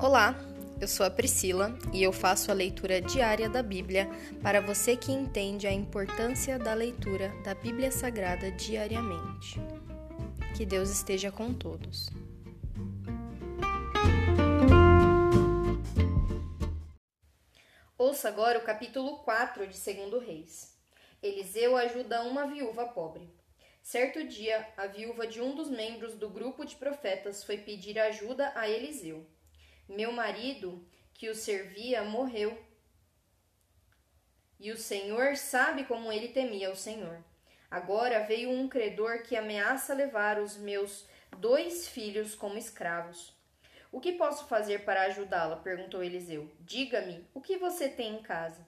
Olá, eu sou a Priscila e eu faço a leitura diária da Bíblia para você que entende a importância da leitura da Bíblia Sagrada diariamente. Que Deus esteja com todos. Ouça agora o capítulo 4 de 2 Reis. Eliseu ajuda uma viúva pobre. Certo dia, a viúva de um dos membros do grupo de profetas foi pedir ajuda a Eliseu. Meu marido, que o servia, morreu. E o Senhor sabe como ele temia o Senhor. Agora veio um credor que ameaça levar os meus dois filhos como escravos. O que posso fazer para ajudá-la? perguntou Eliseu. Diga-me, o que você tem em casa?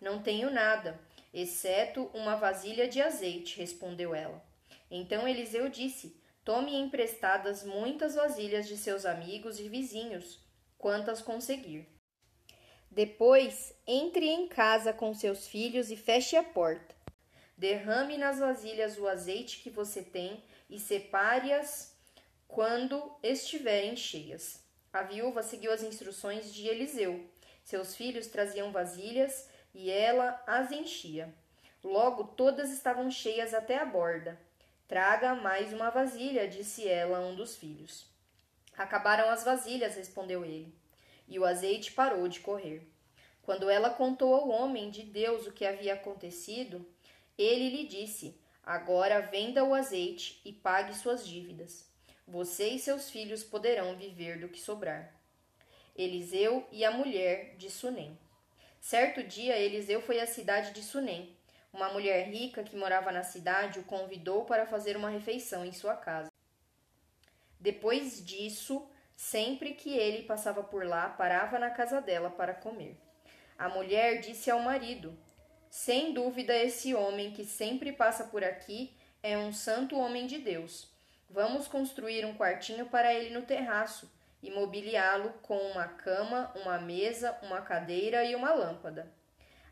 Não tenho nada, exceto uma vasilha de azeite, respondeu ela. Então Eliseu disse: Tome emprestadas muitas vasilhas de seus amigos e vizinhos, quantas conseguir. Depois, entre em casa com seus filhos e feche a porta. Derrame nas vasilhas o azeite que você tem e separe-as quando estiverem cheias. A viúva seguiu as instruções de Eliseu. Seus filhos traziam vasilhas e ela as enchia. Logo todas estavam cheias até a borda. Traga mais uma vasilha, disse ela a um dos filhos. Acabaram as vasilhas, respondeu ele. E o azeite parou de correr. Quando ela contou ao homem de Deus o que havia acontecido, ele lhe disse: Agora venda o azeite e pague suas dívidas. Você e seus filhos poderão viver do que sobrar. Eliseu e a mulher de Sunem. Certo dia, Eliseu foi à cidade de Sunem uma mulher rica que morava na cidade o convidou para fazer uma refeição em sua casa. Depois disso, sempre que ele passava por lá, parava na casa dela para comer. A mulher disse ao marido: Sem dúvida, esse homem que sempre passa por aqui é um santo homem de Deus. Vamos construir um quartinho para ele no terraço e mobiliá-lo com uma cama, uma mesa, uma cadeira e uma lâmpada.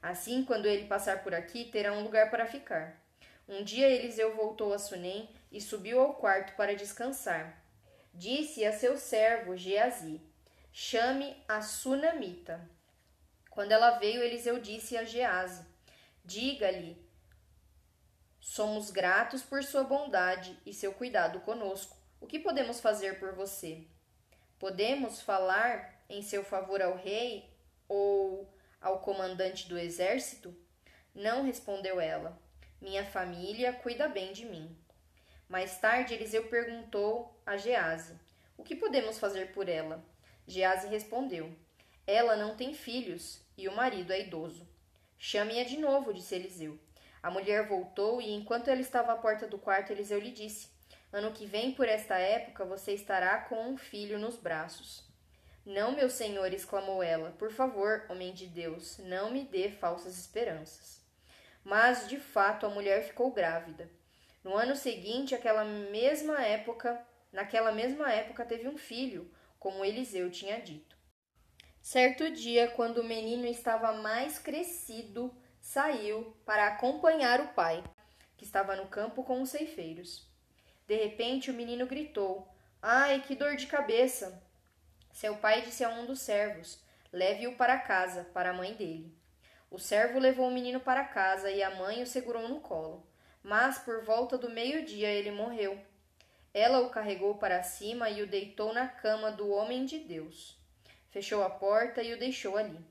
Assim, quando ele passar por aqui, terá um lugar para ficar. Um dia Eliseu voltou a Sunem e subiu ao quarto para descansar. Disse a seu servo Geazi: Chame a Sunamita. Quando ela veio, Eliseu disse a Geazi: Diga-lhe: Somos gratos por sua bondade e seu cuidado conosco. O que podemos fazer por você? Podemos falar em seu favor ao rei ou ao comandante do exército? Não respondeu ela. Minha família cuida bem de mim. Mais tarde, Eliseu perguntou a Gease: O que podemos fazer por ela? Gease respondeu: Ela não tem filhos e o marido é idoso. Chame-a de novo, disse Eliseu. A mulher voltou e, enquanto ela estava à porta do quarto, Eliseu lhe disse: Ano que vem, por esta época, você estará com um filho nos braços. Não, meu senhor, exclamou ela. Por favor, homem de Deus, não me dê falsas esperanças. Mas, de fato, a mulher ficou grávida. No ano seguinte, aquela mesma época, naquela mesma época, teve um filho, como Eliseu tinha dito. Certo dia, quando o menino estava mais crescido, saiu para acompanhar o pai, que estava no campo com os ceifeiros. De repente, o menino gritou: Ai, que dor de cabeça! Seu pai disse a um dos servos: Leve-o para casa, para a mãe dele. O servo levou o menino para casa e a mãe o segurou no colo. Mas por volta do meio-dia ele morreu. Ela o carregou para cima e o deitou na cama do homem de Deus. Fechou a porta e o deixou ali.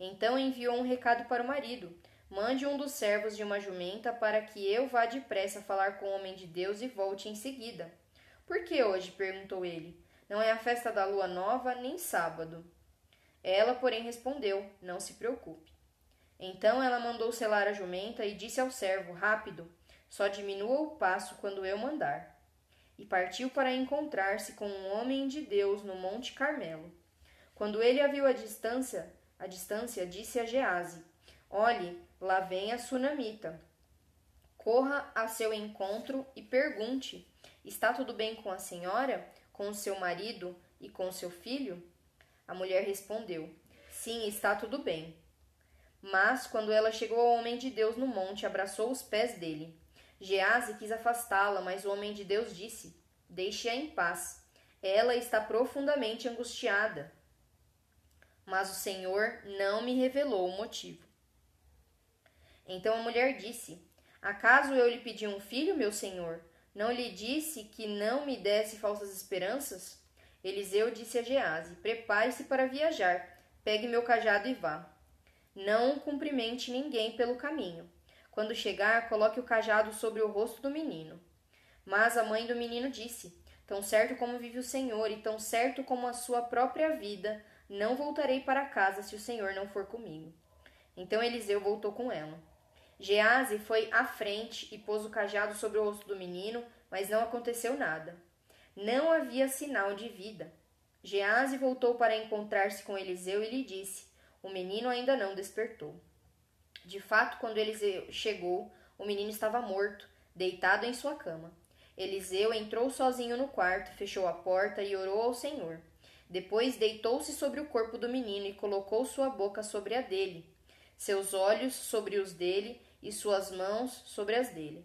Então enviou um recado para o marido: Mande um dos servos de uma jumenta para que eu vá depressa falar com o homem de Deus e volte em seguida. Por que hoje? perguntou ele. Não é a festa da lua nova, nem sábado. Ela, porém, respondeu: Não se preocupe. Então ela mandou selar a jumenta e disse ao servo: Rápido, só diminua o passo quando eu mandar. E partiu para encontrar-se com um homem de Deus no Monte Carmelo. Quando ele a viu à distância, à distância, disse a Gease: Olhe, lá vem a sunamita. Corra a seu encontro e pergunte: Está tudo bem com a senhora? Com seu marido e com seu filho? A mulher respondeu: Sim, está tudo bem. Mas, quando ela chegou ao homem de Deus no monte, abraçou os pés dele. Gease quis afastá-la, mas o homem de Deus disse: Deixe-a em paz. Ela está profundamente angustiada. mas o Senhor não me revelou o motivo. Então a mulher disse: Acaso eu lhe pedi um filho, meu senhor? Não lhe disse que não me desse falsas esperanças? Eliseu disse a Gease: Prepare-se para viajar, pegue meu cajado e vá. Não cumprimente ninguém pelo caminho. Quando chegar, coloque o cajado sobre o rosto do menino. Mas a mãe do menino disse: Tão certo como vive o Senhor e tão certo como a sua própria vida, não voltarei para casa se o Senhor não for comigo. Então Eliseu voltou com ela. Gease foi à frente e pôs o cajado sobre o rosto do menino, mas não aconteceu nada. Não havia sinal de vida. Gease voltou para encontrar-se com Eliseu e lhe disse: O menino ainda não despertou. De fato, quando Eliseu chegou, o menino estava morto, deitado em sua cama. Eliseu entrou sozinho no quarto, fechou a porta e orou ao Senhor. Depois deitou-se sobre o corpo do menino e colocou sua boca sobre a dele, seus olhos sobre os dele e suas mãos sobre as dele.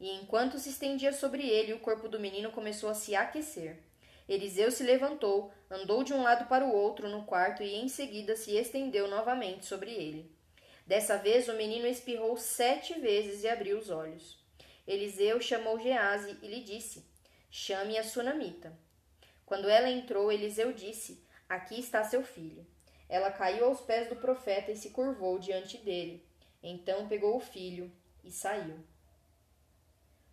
E enquanto se estendia sobre ele, o corpo do menino começou a se aquecer. Eliseu se levantou, andou de um lado para o outro no quarto e em seguida se estendeu novamente sobre ele. Dessa vez o menino espirrou sete vezes e abriu os olhos. Eliseu chamou Gease e lhe disse: Chame a sunamita. Quando ela entrou, Eliseu disse: Aqui está seu filho. Ela caiu aos pés do profeta e se curvou diante dele. Então pegou o filho e saiu.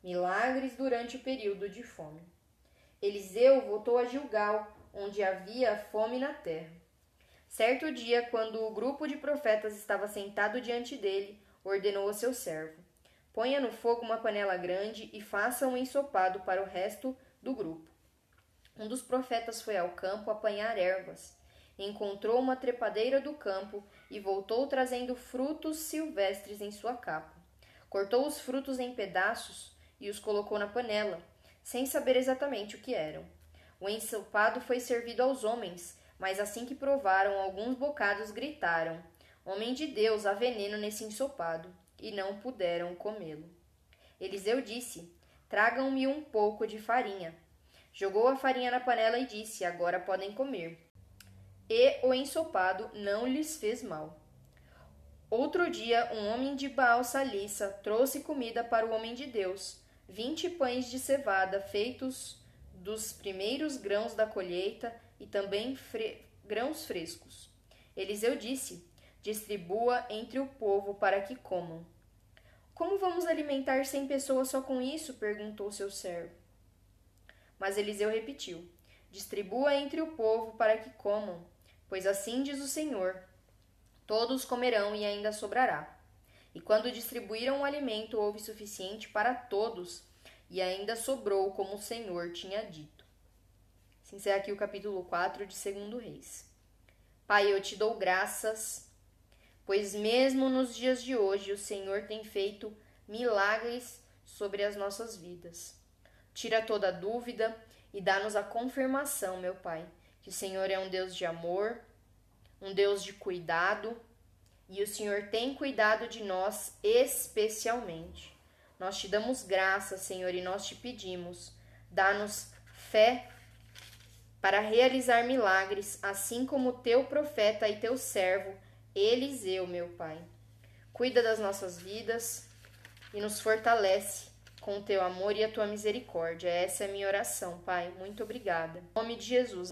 Milagres durante o período de fome. Eliseu voltou a Gilgal, onde havia fome na terra. Certo dia, quando o grupo de profetas estava sentado diante dele, ordenou a seu servo: Ponha no fogo uma panela grande e faça um ensopado para o resto do grupo. Um dos profetas foi ao campo apanhar ervas encontrou uma trepadeira do campo e voltou trazendo frutos silvestres em sua capa. Cortou os frutos em pedaços e os colocou na panela, sem saber exatamente o que eram. O ensopado foi servido aos homens, mas assim que provaram alguns bocados gritaram: Homem de Deus, há veneno nesse ensopado! E não puderam comê-lo. Eliseu disse: Tragam-me um pouco de farinha. Jogou a farinha na panela e disse: Agora podem comer e o ensopado não lhes fez mal. Outro dia, um homem de Baal Salissa trouxe comida para o homem de Deus, vinte pães de cevada feitos dos primeiros grãos da colheita e também fre grãos frescos. Eliseu disse: Distribua entre o povo para que comam. Como vamos alimentar cem pessoas só com isso? perguntou seu servo. Mas Eliseu repetiu: Distribua entre o povo para que comam. Pois assim diz o Senhor: todos comerão e ainda sobrará. E quando distribuíram o alimento, houve suficiente para todos, e ainda sobrou, como o Senhor tinha dito. Se encerra aqui o capítulo 4 de 2 Reis. Pai, eu te dou graças, pois mesmo nos dias de hoje o Senhor tem feito milagres sobre as nossas vidas. Tira toda dúvida e dá-nos a confirmação, meu Pai, que o Senhor é um Deus de amor, um Deus de cuidado, e o Senhor tem cuidado de nós especialmente. Nós te damos graça, Senhor, e nós te pedimos, dá-nos fé para realizar milagres, assim como teu profeta e teu servo Eliseu, meu Pai. Cuida das nossas vidas e nos fortalece com o teu amor e a tua misericórdia. Essa é a minha oração, Pai. Muito obrigada. Em nome de Jesus.